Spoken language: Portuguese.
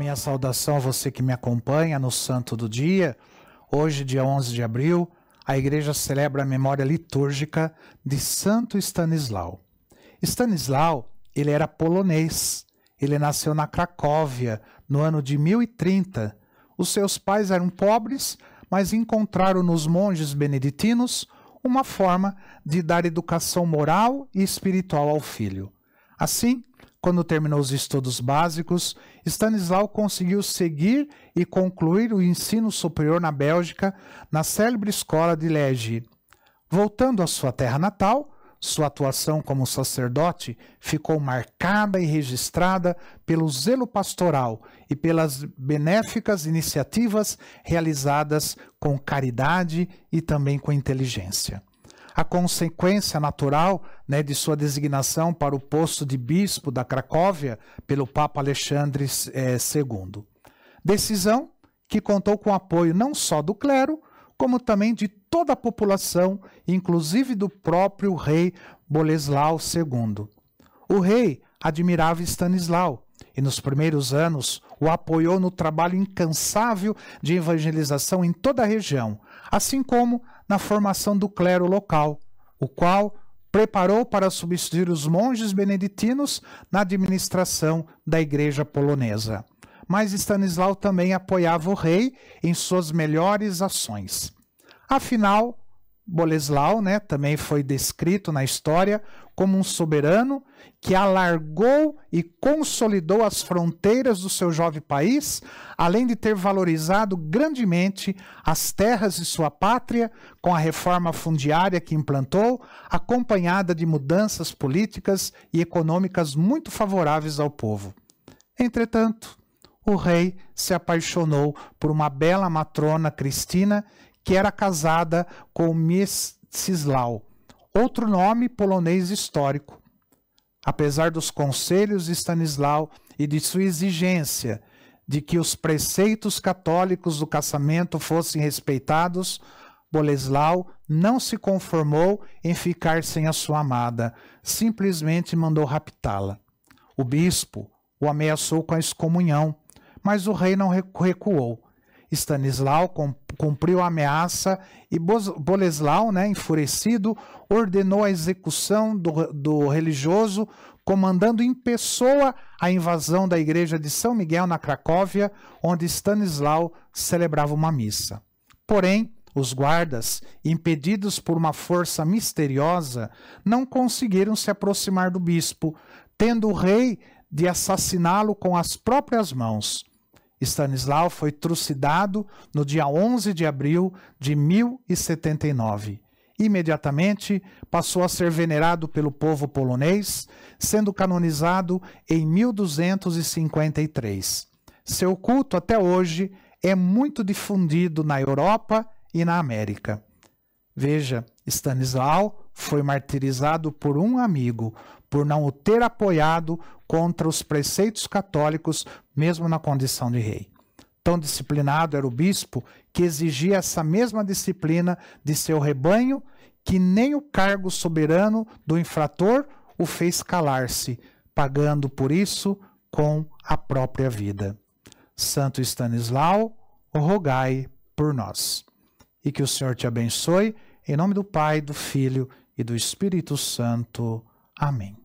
Minha saudação a você que me acompanha no Santo do Dia. Hoje, dia 11 de abril, a igreja celebra a memória litúrgica de Santo Stanislau. Stanislau, ele era polonês. Ele nasceu na Cracóvia no ano de 1030. Os seus pais eram pobres, mas encontraram nos monges beneditinos uma forma de dar educação moral e espiritual ao filho. Assim, quando terminou os estudos básicos, Stanislau conseguiu seguir e concluir o ensino superior na Bélgica, na célebre escola de Liege. Voltando à sua terra natal, sua atuação como sacerdote ficou marcada e registrada pelo zelo pastoral e pelas benéficas iniciativas realizadas com caridade e também com inteligência a consequência natural né, de sua designação para o posto de bispo da Cracóvia pelo Papa Alexandre é, II. Decisão que contou com apoio não só do clero, como também de toda a população, inclusive do próprio rei Boleslau II. O rei admirava Stanislau e, nos primeiros anos, o apoiou no trabalho incansável de evangelização em toda a região, assim como na formação do clero local, o qual preparou para substituir os monges beneditinos na administração da igreja polonesa. Mas Stanislau também apoiava o rei em suas melhores ações. Afinal, Boleslau né, também foi descrito na história como um soberano que alargou e consolidou as fronteiras do seu jovem país, além de ter valorizado grandemente as terras de sua pátria com a reforma fundiária que implantou, acompanhada de mudanças políticas e econômicas muito favoráveis ao povo. Entretanto, o rei se apaixonou por uma bela matrona Cristina que era casada com Mieczyslau, outro nome polonês histórico. Apesar dos conselhos de Stanislau e de sua exigência de que os preceitos católicos do casamento fossem respeitados, Boleslau não se conformou em ficar sem a sua amada, simplesmente mandou raptá-la. O bispo o ameaçou com a excomunhão, mas o rei não recuou. Stanislau cumpriu a ameaça e Boleslau, né, enfurecido, ordenou a execução do, do religioso, comandando em pessoa a invasão da igreja de São Miguel na Cracóvia, onde Stanislau celebrava uma missa. Porém, os guardas, impedidos por uma força misteriosa, não conseguiram se aproximar do bispo, tendo o rei de assassiná-lo com as próprias mãos. Stanislau foi trucidado no dia 11 de abril de 1079. Imediatamente passou a ser venerado pelo povo polonês, sendo canonizado em 1253. Seu culto até hoje é muito difundido na Europa e na América. Veja, Stanislau foi martirizado por um amigo por não o ter apoiado contra os preceitos católicos, mesmo na condição de rei. Tão disciplinado era o bispo que exigia essa mesma disciplina de seu rebanho, que nem o cargo soberano do infrator o fez calar-se, pagando por isso com a própria vida. Santo Stanislau, rogai por nós. E que o Senhor te abençoe, em nome do Pai, do Filho e do Espírito Santo. Amém.